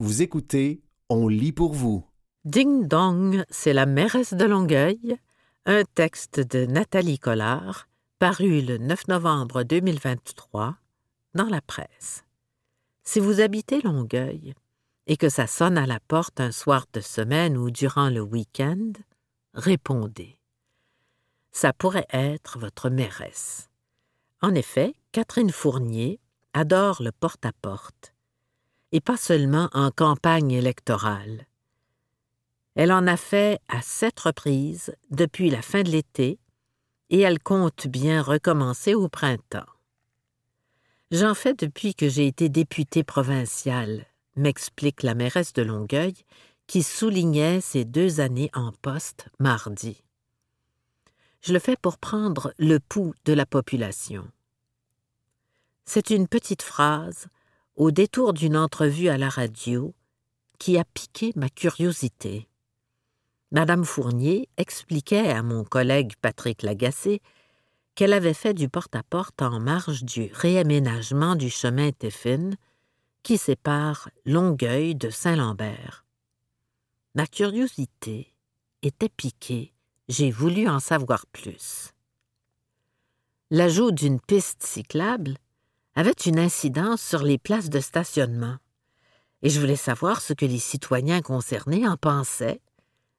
Vous écoutez On lit pour vous. Ding Dong, c'est la mairesse de Longueuil, un texte de Nathalie Collard, paru le 9 novembre 2023 dans la presse. Si vous habitez Longueuil et que ça sonne à la porte un soir de semaine ou durant le week-end, répondez. Ça pourrait être votre mairesse. En effet, Catherine Fournier adore le porte-à-porte, et pas seulement en campagne électorale. Elle en a fait à sept reprises depuis la fin de l'été, et elle compte bien recommencer au printemps. J'en fais depuis que j'ai été députée provinciale, m'explique la mairesse de Longueuil, qui soulignait ses deux années en poste mardi. Je le fais pour prendre le pouls de la population. C'est une petite phrase, au détour d'une entrevue à la radio, qui a piqué ma curiosité. Madame Fournier expliquait à mon collègue Patrick Lagacé qu'elle avait fait du porte-à-porte en marge du réaménagement du chemin Téphine qui sépare Longueuil de Saint-Lambert. Ma curiosité était piquée, j'ai voulu en savoir plus. L'ajout d'une piste cyclable avait une incidence sur les places de stationnement, et je voulais savoir ce que les citoyens concernés en pensaient,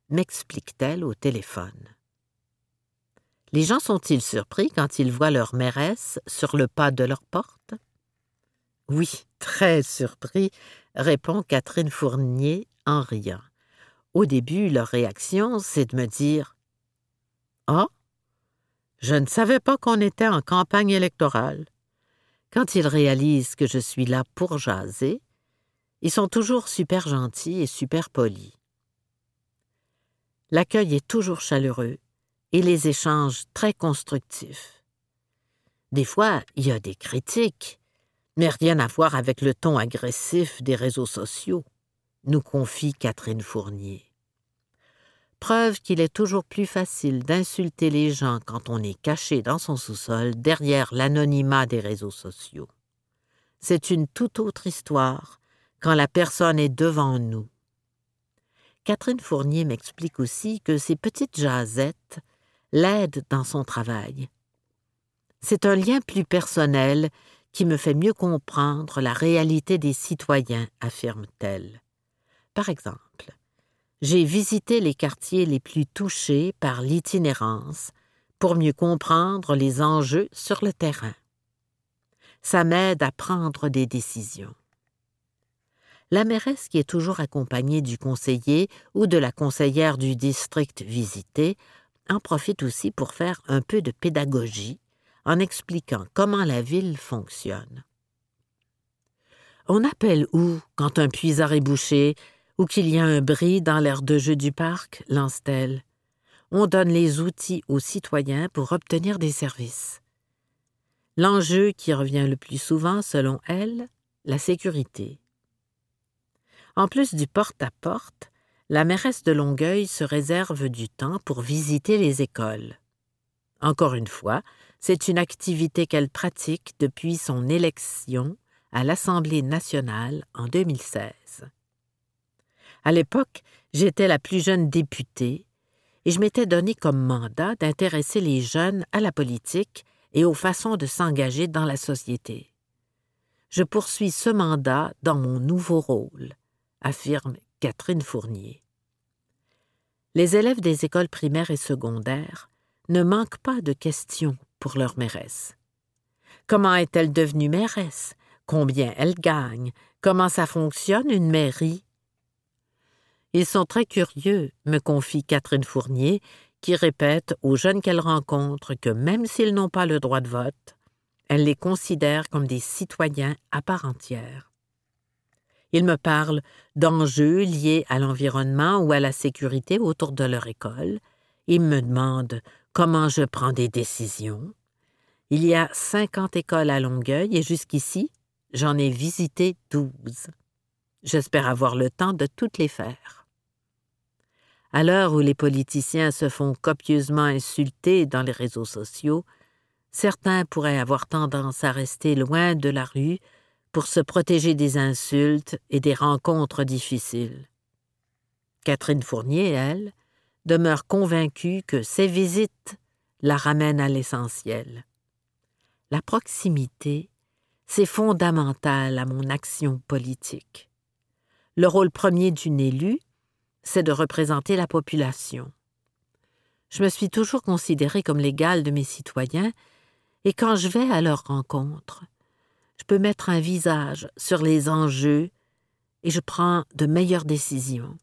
m'explique-t-elle au téléphone. Les gens sont-ils surpris quand ils voient leur mairesse sur le pas de leur porte? Oui, très surpris, répond Catherine Fournier en riant. Au début, leur réaction, c'est de me dire Ah, je ne savais pas qu'on était en campagne électorale. Quand ils réalisent que je suis là pour jaser, ils sont toujours super gentils et super polis. L'accueil est toujours chaleureux et les échanges très constructifs. Des fois, il y a des critiques, mais rien à voir avec le ton agressif des réseaux sociaux, nous confie Catherine Fournier. Preuve qu'il est toujours plus facile d'insulter les gens quand on est caché dans son sous-sol derrière l'anonymat des réseaux sociaux. C'est une toute autre histoire quand la personne est devant nous. Catherine Fournier m'explique aussi que ces petites jasettes l'aide dans son travail. C'est un lien plus personnel qui me fait mieux comprendre la réalité des citoyens, affirme-t-elle. Par exemple, j'ai visité les quartiers les plus touchés par l'itinérance pour mieux comprendre les enjeux sur le terrain. Ça m'aide à prendre des décisions. La mairesse, qui est toujours accompagnée du conseiller ou de la conseillère du district visité, en profite aussi pour faire un peu de pédagogie en expliquant comment la ville fonctionne. On appelle où quand un puisard est bouché ou qu'il y a un bris dans l'aire de jeu du parc, lance-t-elle. On donne les outils aux citoyens pour obtenir des services. L'enjeu qui revient le plus souvent, selon elle, la sécurité. En plus du porte-à-porte, la mairesse de Longueuil se réserve du temps pour visiter les écoles. Encore une fois, c'est une activité qu'elle pratique depuis son élection à l'Assemblée nationale en 2016. À l'époque, j'étais la plus jeune députée et je m'étais donné comme mandat d'intéresser les jeunes à la politique et aux façons de s'engager dans la société. Je poursuis ce mandat dans mon nouveau rôle, affirme Catherine Fournier. Les élèves des écoles primaires et secondaires ne manquent pas de questions pour leur mairesse. Comment est-elle devenue mairesse? Combien elle gagne? Comment ça fonctionne une mairie? Ils sont très curieux, me confie Catherine Fournier, qui répète aux jeunes qu'elle rencontre que même s'ils n'ont pas le droit de vote, elle les considère comme des citoyens à part entière. Ils me parlent d'enjeux liés à l'environnement ou à la sécurité autour de leur école. Ils me demandent comment je prends des décisions. Il y a cinquante écoles à Longueuil et jusqu'ici, j'en ai visité douze. J'espère avoir le temps de toutes les faire. À l'heure où les politiciens se font copieusement insulter dans les réseaux sociaux, certains pourraient avoir tendance à rester loin de la rue pour se protéger des insultes et des rencontres difficiles. Catherine Fournier, elle, demeure convaincue que ces visites la ramènent à l'essentiel. La proximité, c'est fondamental à mon action politique. Le rôle premier d'une élue, c'est de représenter la population. Je me suis toujours considérée comme l'égale de mes citoyens, et quand je vais à leur rencontre, je peux mettre un visage sur les enjeux et je prends de meilleures décisions.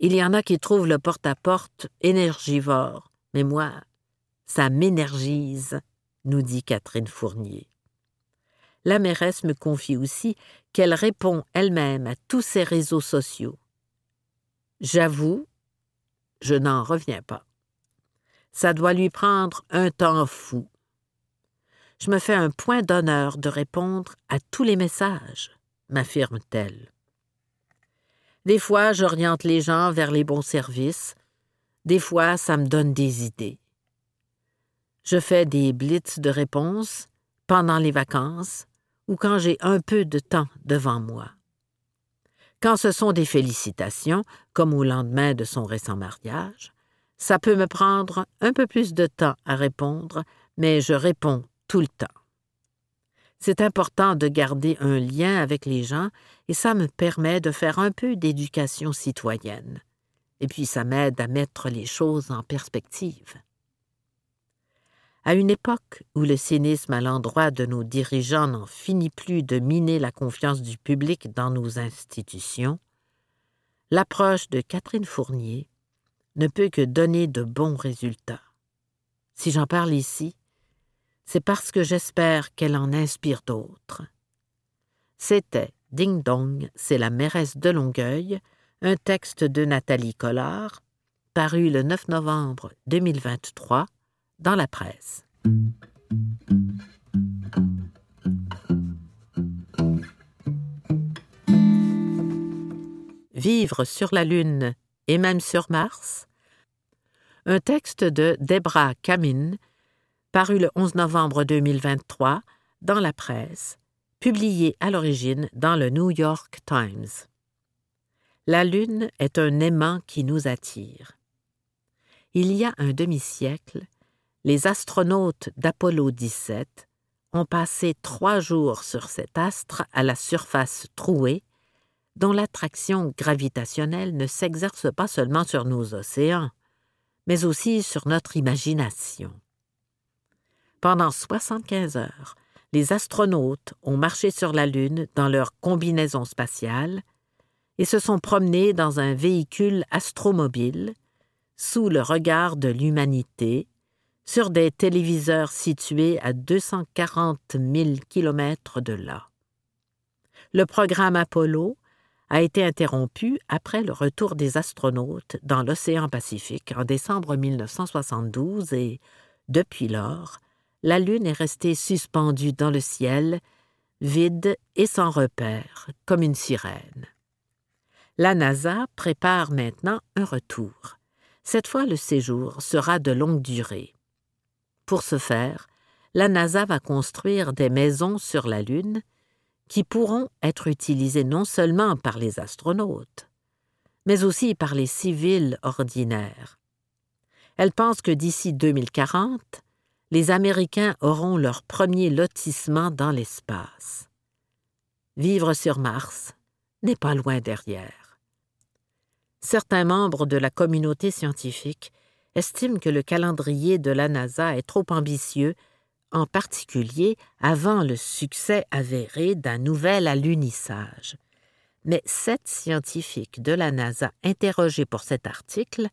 Il y en a qui trouvent le porte-à-porte énergivore, mais moi, ça m'énergise, nous dit Catherine Fournier. La mairesse me confie aussi qu'elle répond elle-même à tous ces réseaux sociaux. J'avoue, je n'en reviens pas. Ça doit lui prendre un temps fou. Je me fais un point d'honneur de répondre à tous les messages, m'affirme-t-elle. Des fois, j'oriente les gens vers les bons services, des fois, ça me donne des idées. Je fais des blitz de réponses pendant les vacances ou quand j'ai un peu de temps devant moi. Quand ce sont des félicitations, comme au lendemain de son récent mariage, ça peut me prendre un peu plus de temps à répondre, mais je réponds tout le temps. C'est important de garder un lien avec les gens et ça me permet de faire un peu d'éducation citoyenne. Et puis ça m'aide à mettre les choses en perspective. À une époque où le cynisme à l'endroit de nos dirigeants n'en finit plus de miner la confiance du public dans nos institutions, l'approche de Catherine Fournier ne peut que donner de bons résultats. Si j'en parle ici, c'est parce que j'espère qu'elle en inspire d'autres. C'était Ding Dong, c'est la mairesse de Longueuil, un texte de Nathalie Collard, paru le 9 novembre 2023 dans la presse. Vivre sur la Lune et même sur Mars Un texte de Debra Camin, paru le 11 novembre 2023 dans la presse, publié à l'origine dans le New York Times. La Lune est un aimant qui nous attire. Il y a un demi-siècle, les astronautes d'Apollo 17 ont passé trois jours sur cet astre à la surface trouée, dont l'attraction gravitationnelle ne s'exerce pas seulement sur nos océans, mais aussi sur notre imagination. Pendant 75 heures, les astronautes ont marché sur la Lune dans leur combinaison spatiale et se sont promenés dans un véhicule astromobile sous le regard de l'humanité sur des téléviseurs situés à 240 000 kilomètres de là. Le programme Apollo a été interrompu après le retour des astronautes dans l'océan Pacifique en décembre 1972 et, depuis lors, la Lune est restée suspendue dans le ciel, vide et sans repère, comme une sirène. La NASA prépare maintenant un retour. Cette fois, le séjour sera de longue durée. Pour ce faire, la NASA va construire des maisons sur la Lune qui pourront être utilisées non seulement par les astronautes, mais aussi par les civils ordinaires. Elle pense que d'ici 2040, les Américains auront leur premier lotissement dans l'espace. Vivre sur Mars n'est pas loin derrière. Certains membres de la communauté scientifique estime que le calendrier de la NASA est trop ambitieux, en particulier avant le succès avéré d'un nouvel alunissage. Mais sept scientifiques de la NASA interrogés pour cet article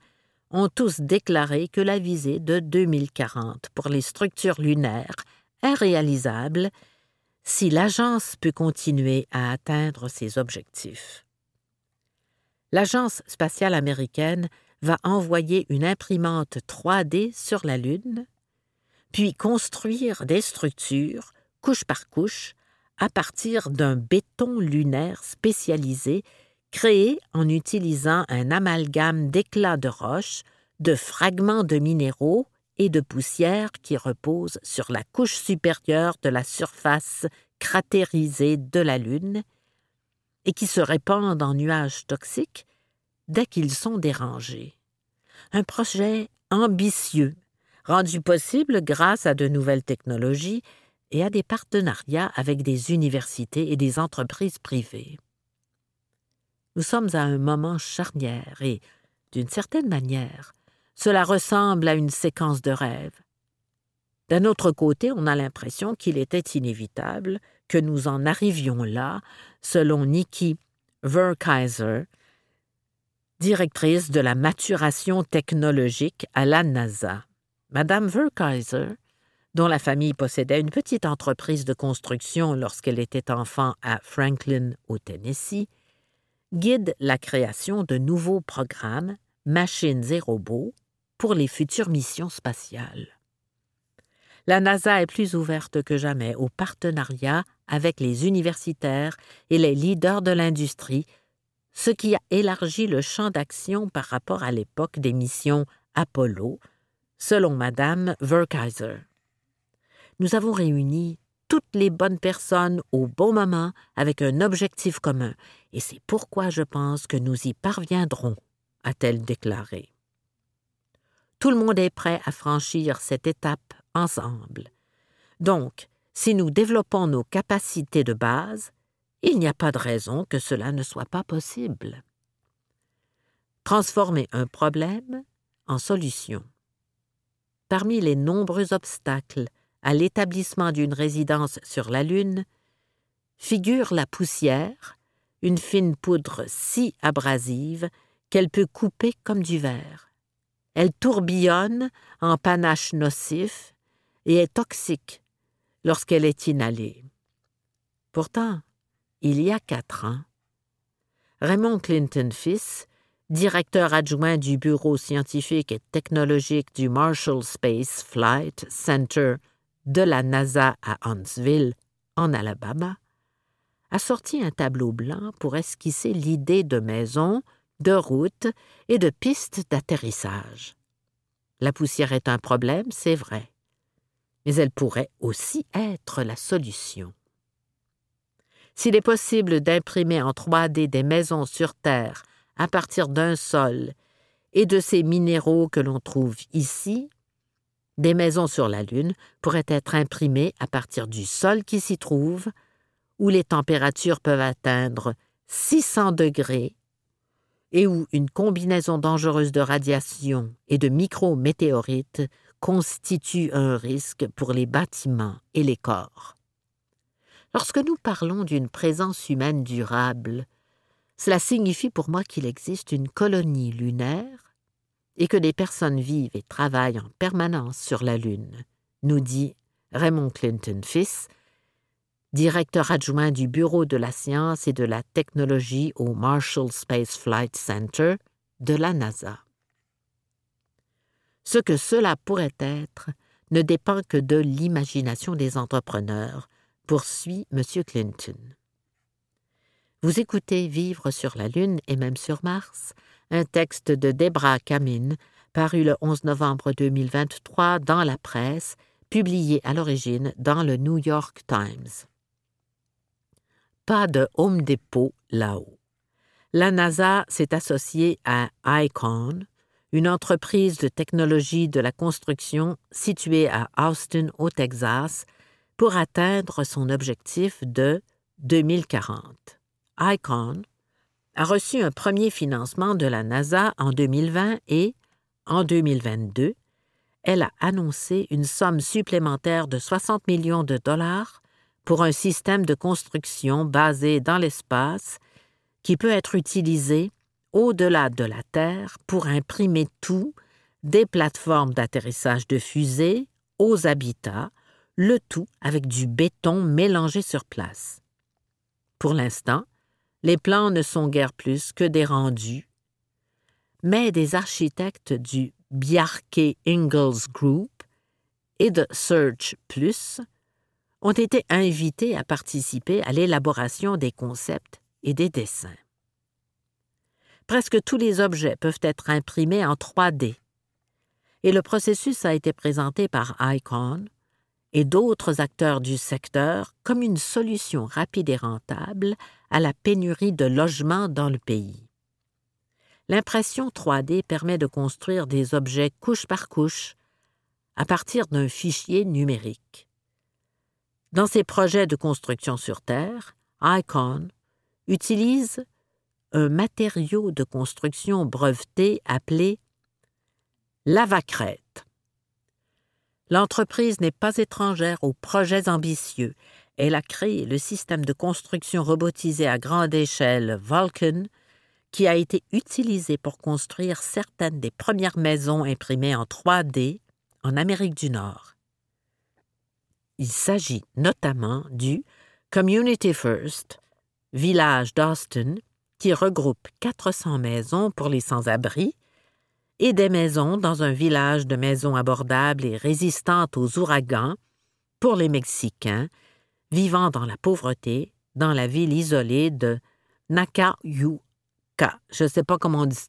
ont tous déclaré que la visée de 2040 pour les structures lunaires est réalisable si l'agence peut continuer à atteindre ses objectifs. L'Agence spatiale américaine va envoyer une imprimante 3D sur la Lune, puis construire des structures, couche par couche, à partir d'un béton lunaire spécialisé créé en utilisant un amalgame d'éclats de roche, de fragments de minéraux et de poussière qui reposent sur la couche supérieure de la surface cratérisée de la Lune et qui se répandent en nuages toxiques dès qu'ils sont dérangés. Un projet ambitieux, rendu possible grâce à de nouvelles technologies et à des partenariats avec des universités et des entreprises privées. Nous sommes à un moment charnière et, d'une certaine manière, cela ressemble à une séquence de rêve. D'un autre côté, on a l'impression qu'il était inévitable que nous en arrivions là, selon Nikki Verkaiser, directrice de la maturation technologique à la NASA. Madame Verkaiser, dont la famille possédait une petite entreprise de construction lorsqu'elle était enfant à Franklin, au Tennessee, guide la création de nouveaux programmes, machines et robots pour les futures missions spatiales. La NASA est plus ouverte que jamais au partenariat avec les universitaires et les leaders de l'industrie, ce qui a élargi le champ d'action par rapport à l'époque des missions Apollo, selon Madame Verkaiser. Nous avons réuni toutes les bonnes personnes au bon moment avec un objectif commun, et c'est pourquoi je pense que nous y parviendrons, a-t-elle déclaré. Tout le monde est prêt à franchir cette étape ensemble. Donc, si nous développons nos capacités de base, il n'y a pas de raison que cela ne soit pas possible. Transformer un problème en solution. Parmi les nombreux obstacles à l'établissement d'une résidence sur la Lune figure la poussière, une fine poudre si abrasive qu'elle peut couper comme du verre. Elle tourbillonne en panache nocif et est toxique lorsqu'elle est inhalée. Pourtant, il y a quatre ans, Raymond Clinton fils, directeur adjoint du Bureau scientifique et technologique du Marshall Space Flight Center de la NASA à Huntsville, en Alabama, a sorti un tableau blanc pour esquisser l'idée de maison, de route et de pistes d'atterrissage. La poussière est un problème, c'est vrai, mais elle pourrait aussi être la solution. S'il est possible d'imprimer en 3D des maisons sur Terre à partir d'un sol et de ces minéraux que l'on trouve ici, des maisons sur la Lune pourraient être imprimées à partir du sol qui s'y trouve, où les températures peuvent atteindre 600 degrés et où une combinaison dangereuse de radiation et de micrométéorites constitue un risque pour les bâtiments et les corps. Lorsque nous parlons d'une présence humaine durable, cela signifie pour moi qu'il existe une colonie lunaire et que des personnes vivent et travaillent en permanence sur la Lune, nous dit Raymond Clinton fils, directeur adjoint du Bureau de la science et de la technologie au Marshall Space Flight Center de la NASA. Ce que cela pourrait être ne dépend que de l'imagination des entrepreneurs, poursuit M. Clinton. Vous écoutez Vivre sur la Lune et même sur Mars, un texte de Debra Kamin, paru le 11 novembre 2023 dans la presse, publié à l'origine dans le New York Times pas de Home Depot là-haut. La NASA s'est associée à ICON, une entreprise de technologie de la construction située à Austin, au Texas, pour atteindre son objectif de 2040. ICON a reçu un premier financement de la NASA en 2020 et, en 2022, elle a annoncé une somme supplémentaire de 60 millions de dollars pour un système de construction basé dans l'espace qui peut être utilisé au-delà de la Terre pour imprimer tout, des plateformes d'atterrissage de fusées aux habitats, le tout avec du béton mélangé sur place. Pour l'instant, les plans ne sont guère plus que des rendus, mais des architectes du Bjarke Ingalls Group et de Search Plus ont été invités à participer à l'élaboration des concepts et des dessins. Presque tous les objets peuvent être imprimés en 3D, et le processus a été présenté par ICON et d'autres acteurs du secteur comme une solution rapide et rentable à la pénurie de logements dans le pays. L'impression 3D permet de construire des objets couche par couche à partir d'un fichier numérique. Dans ses projets de construction sur Terre, ICON utilise un matériau de construction breveté appelé lavacrète. L'entreprise n'est pas étrangère aux projets ambitieux. Elle a créé le système de construction robotisé à grande échelle Vulcan, qui a été utilisé pour construire certaines des premières maisons imprimées en 3D en Amérique du Nord. Il s'agit notamment du Community First, village d'Austin, qui regroupe 400 maisons pour les sans-abri et des maisons dans un village de maisons abordables et résistantes aux ouragans pour les Mexicains vivant dans la pauvreté dans la ville isolée de Nakayuka. Je ne sais pas comment on dit.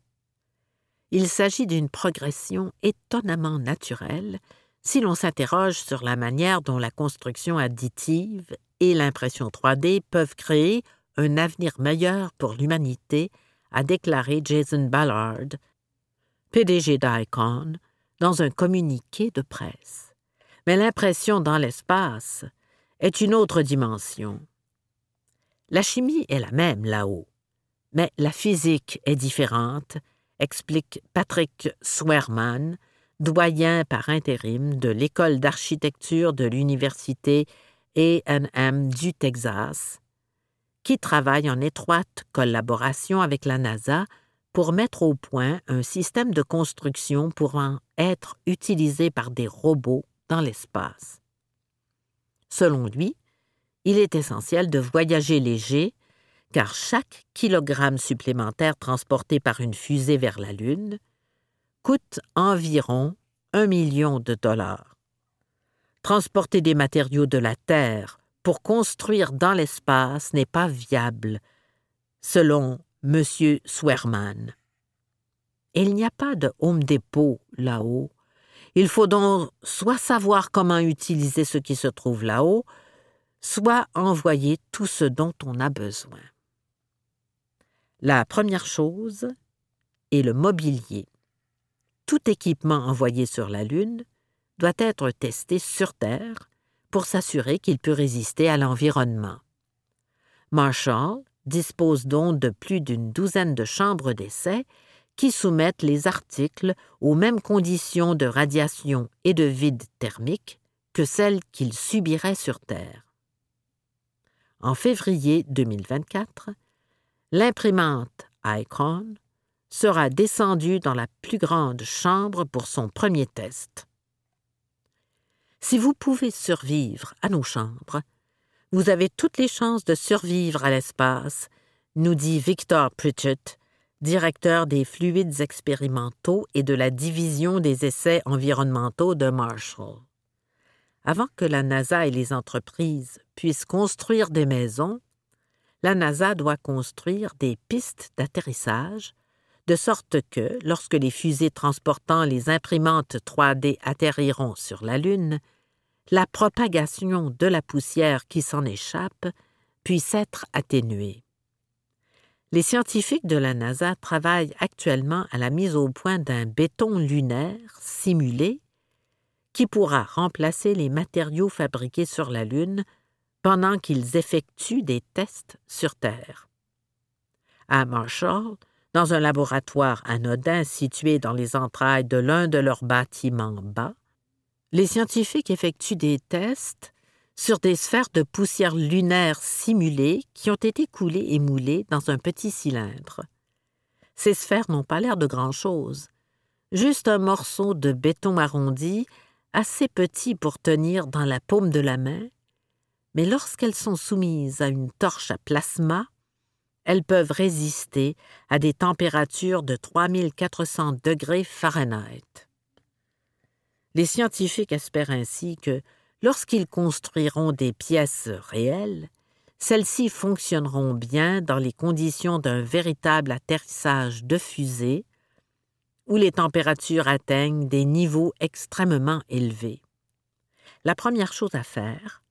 Il s'agit d'une progression étonnamment naturelle si l'on s'interroge sur la manière dont la construction additive et l'impression 3D peuvent créer un avenir meilleur pour l'humanité, a déclaré Jason Ballard, PDG d'ICON, dans un communiqué de presse. Mais l'impression dans l'espace est une autre dimension. La chimie est la même là-haut, mais la physique est différente, explique Patrick Swearman, doyen par intérim de l'école d'architecture de l'université A&M du Texas, qui travaille en étroite collaboration avec la NASA pour mettre au point un système de construction pouvant être utilisé par des robots dans l'espace. Selon lui, il est essentiel de voyager léger, car chaque kilogramme supplémentaire transporté par une fusée vers la Lune coûte environ un million de dollars. Transporter des matériaux de la Terre pour construire dans l'espace n'est pas viable, selon M. Swearman. Il n'y a pas de Home Depot là-haut. Il faut donc soit savoir comment utiliser ce qui se trouve là-haut, soit envoyer tout ce dont on a besoin. La première chose est le mobilier. Tout équipement envoyé sur la Lune doit être testé sur Terre pour s'assurer qu'il peut résister à l'environnement. Marshall dispose donc de plus d'une douzaine de chambres d'essai qui soumettent les articles aux mêmes conditions de radiation et de vide thermique que celles qu'il subirait sur Terre. En février 2024, l'imprimante Icon sera descendue dans la plus grande chambre pour son premier test. Si vous pouvez survivre à nos chambres, vous avez toutes les chances de survivre à l'espace, nous dit Victor Pritchett, directeur des fluides expérimentaux et de la division des essais environnementaux de Marshall. Avant que la NASA et les entreprises puissent construire des maisons, la NASA doit construire des pistes d'atterrissage, de sorte que, lorsque les fusées transportant les imprimantes 3D atterriront sur la Lune, la propagation de la poussière qui s'en échappe puisse être atténuée. Les scientifiques de la NASA travaillent actuellement à la mise au point d'un béton lunaire simulé qui pourra remplacer les matériaux fabriqués sur la Lune pendant qu'ils effectuent des tests sur Terre. À Marshall, dans un laboratoire anodin situé dans les entrailles de l'un de leurs bâtiments bas, les scientifiques effectuent des tests sur des sphères de poussière lunaire simulées qui ont été coulées et moulées dans un petit cylindre. Ces sphères n'ont pas l'air de grand-chose, juste un morceau de béton arrondi, assez petit pour tenir dans la paume de la main, mais lorsqu'elles sont soumises à une torche à plasma, elles peuvent résister à des températures de 3400 degrés Fahrenheit. Les scientifiques espèrent ainsi que, lorsqu'ils construiront des pièces réelles, celles-ci fonctionneront bien dans les conditions d'un véritable atterrissage de fusée, où les températures atteignent des niveaux extrêmement élevés. la première chose à faire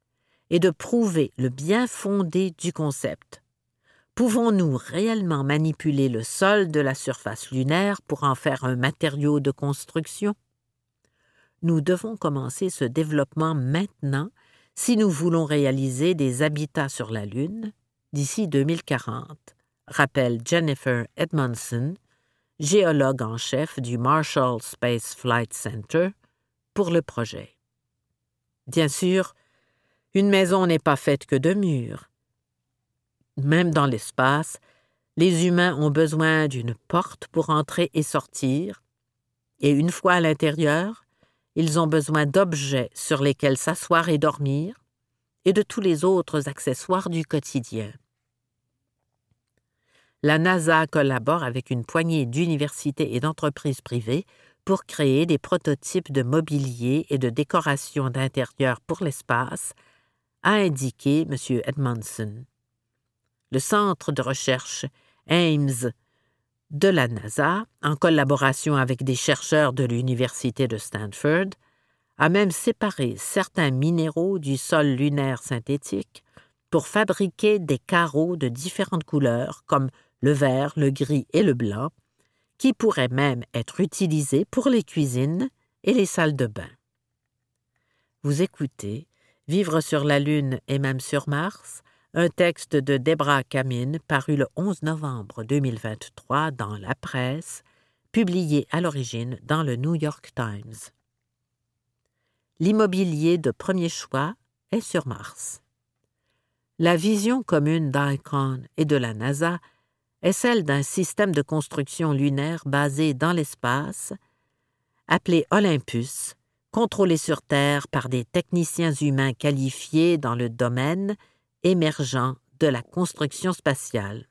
est de prouver le bien fondé du concept. Pouvons-nous réellement manipuler le sol de la surface lunaire pour en faire un matériau de construction? Nous devons commencer ce développement maintenant si nous voulons réaliser des habitats sur la Lune d'ici 2040, rappelle Jennifer Edmondson, géologue en chef du Marshall Space Flight Center, pour le projet. Bien sûr, une maison n'est pas faite que de murs. Même dans l'espace, les humains ont besoin d'une porte pour entrer et sortir, et une fois à l'intérieur, ils ont besoin d'objets sur lesquels s'asseoir et dormir, et de tous les autres accessoires du quotidien. La NASA collabore avec une poignée d'universités et d'entreprises privées pour créer des prototypes de mobilier et de décoration d'intérieur pour l'espace, a indiqué M. Edmondson. Le centre de recherche Ames de la NASA, en collaboration avec des chercheurs de l'Université de Stanford, a même séparé certains minéraux du sol lunaire synthétique pour fabriquer des carreaux de différentes couleurs comme le vert, le gris et le blanc, qui pourraient même être utilisés pour les cuisines et les salles de bain. Vous écoutez Vivre sur la Lune et même sur Mars, un texte de Debra Camin paru le 11 novembre 2023 dans la presse, publié à l'origine dans le New York Times. L'immobilier de premier choix est sur Mars. La vision commune d'ICON et de la NASA est celle d'un système de construction lunaire basé dans l'espace, appelé Olympus, contrôlé sur Terre par des techniciens humains qualifiés dans le domaine émergent de la construction spatiale.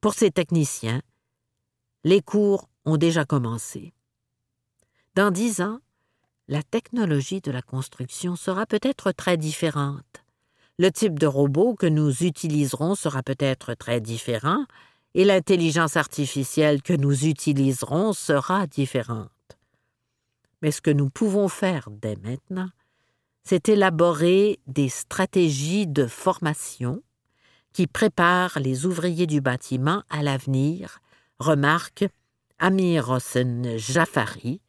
Pour ces techniciens, les cours ont déjà commencé. Dans dix ans, la technologie de la construction sera peut-être très différente. Le type de robot que nous utiliserons sera peut-être très différent et l'intelligence artificielle que nous utiliserons sera différente. Mais ce que nous pouvons faire dès maintenant, c'est élaborer des stratégies de formation qui préparent les ouvriers du bâtiment à l'avenir, remarque Amir Hossein Jafari,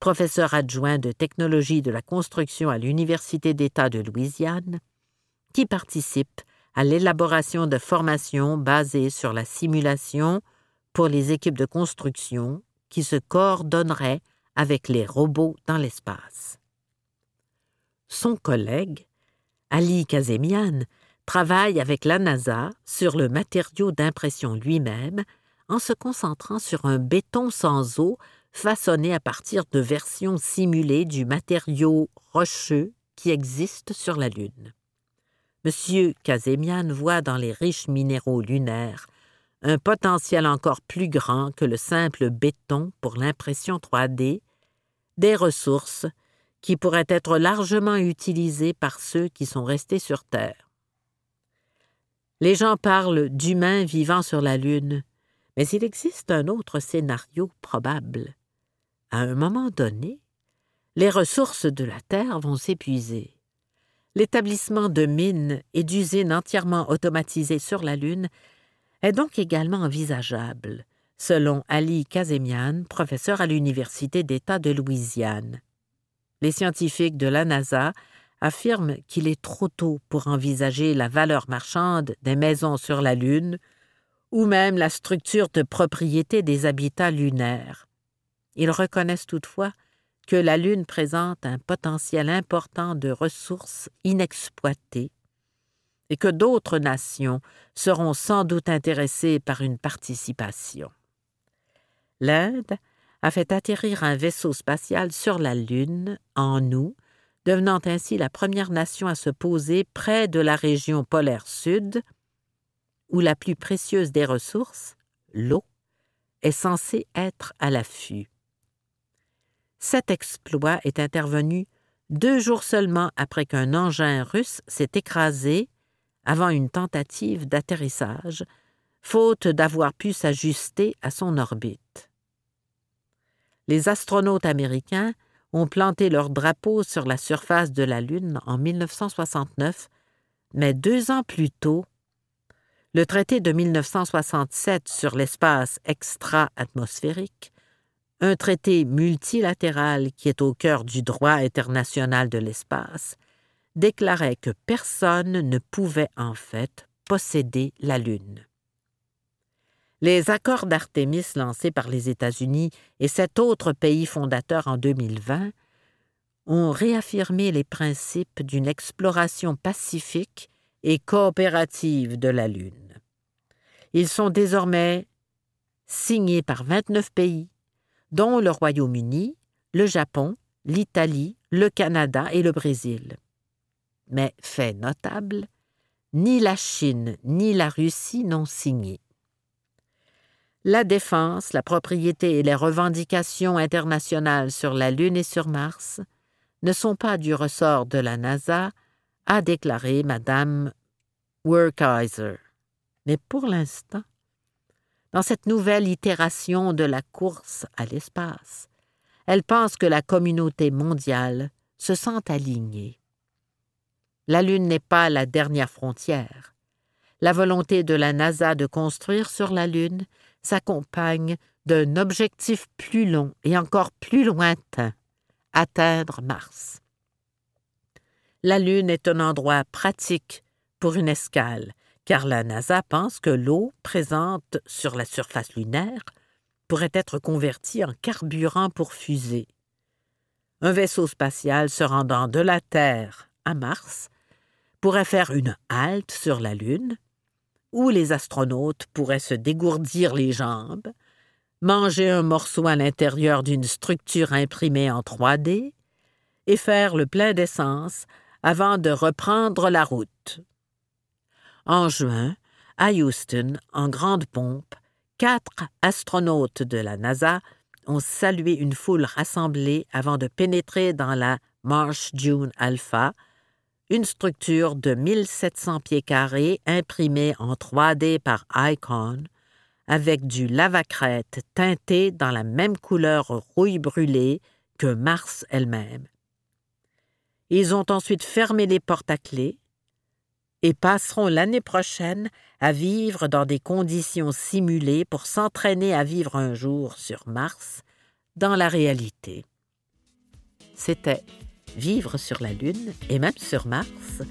professeur adjoint de technologie de la construction à l'Université d'État de Louisiane, qui participent à l'élaboration de formations basées sur la simulation pour les équipes de construction qui se coordonneraient avec les robots dans l'espace. Son collègue, Ali Kazemian, travaille avec la NASA sur le matériau d'impression lui-même en se concentrant sur un béton sans eau façonné à partir de versions simulées du matériau rocheux qui existe sur la Lune. M. Kazemian voit dans les riches minéraux lunaires un potentiel encore plus grand que le simple béton pour l'impression 3D, des ressources qui pourraient être largement utilisées par ceux qui sont restés sur Terre. Les gens parlent d'humains vivant sur la Lune, mais il existe un autre scénario probable. À un moment donné, les ressources de la Terre vont s'épuiser. L'établissement de mines et d'usines entièrement automatisées sur la Lune est donc également envisageable, selon Ali Kazemian, professeur à l'Université d'État de Louisiane. Les scientifiques de la NASA affirment qu'il est trop tôt pour envisager la valeur marchande des maisons sur la Lune ou même la structure de propriété des habitats lunaires. Ils reconnaissent toutefois que la Lune présente un potentiel important de ressources inexploitées et que d'autres nations seront sans doute intéressées par une participation. L'Inde a fait atterrir un vaisseau spatial sur la Lune en août, devenant ainsi la première nation à se poser près de la région polaire sud, où la plus précieuse des ressources, l'eau, est censée être à l'affût. Cet exploit est intervenu deux jours seulement après qu'un engin russe s'est écrasé avant une tentative d'atterrissage, faute d'avoir pu s'ajuster à son orbite. Les astronautes américains ont planté leur drapeau sur la surface de la Lune en 1969, mais deux ans plus tôt, le traité de 1967 sur l'espace extra-atmosphérique, un traité multilatéral qui est au cœur du droit international de l'espace, déclarait que personne ne pouvait en fait posséder la Lune. Les accords d'Artémis lancés par les États-Unis et sept autres pays fondateurs en 2020 ont réaffirmé les principes d'une exploration pacifique et coopérative de la Lune. Ils sont désormais signés par 29 pays, dont le Royaume-Uni, le Japon, l'Italie, le Canada et le Brésil. Mais, fait notable, ni la Chine ni la Russie n'ont signé. La défense, la propriété et les revendications internationales sur la Lune et sur Mars ne sont pas du ressort de la NASA, a déclaré Madame Werkheiser. Mais pour l'instant, dans cette nouvelle itération de la course à l'espace, elle pense que la communauté mondiale se sent alignée. La Lune n'est pas la dernière frontière. La volonté de la NASA de construire sur la Lune s'accompagne d'un objectif plus long et encore plus lointain, atteindre Mars. La Lune est un endroit pratique pour une escale car la NASA pense que l'eau présente sur la surface lunaire pourrait être convertie en carburant pour fusée. Un vaisseau spatial se rendant de la Terre à Mars pourrait faire une halte sur la Lune, où les astronautes pourraient se dégourdir les jambes, manger un morceau à l'intérieur d'une structure imprimée en 3D et faire le plein d'essence avant de reprendre la route. En juin, à Houston, en grande pompe, quatre astronautes de la NASA ont salué une foule rassemblée avant de pénétrer dans la Marsh June Alpha, une structure de 1700 pieds carrés imprimée en 3D par Icon, avec du lavacrète teinté dans la même couleur rouille brûlée que Mars elle-même. Ils ont ensuite fermé les portes à clé, et passeront l'année prochaine à vivre dans des conditions simulées pour s'entraîner à vivre un jour sur Mars dans la réalité. C'était Vivre sur la Lune et même sur Mars,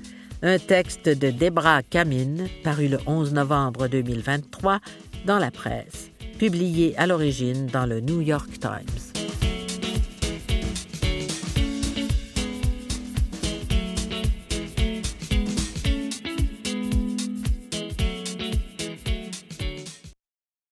un texte de Debra Kamine paru le 11 novembre 2023 dans la presse, publié à l'origine dans le New York Times.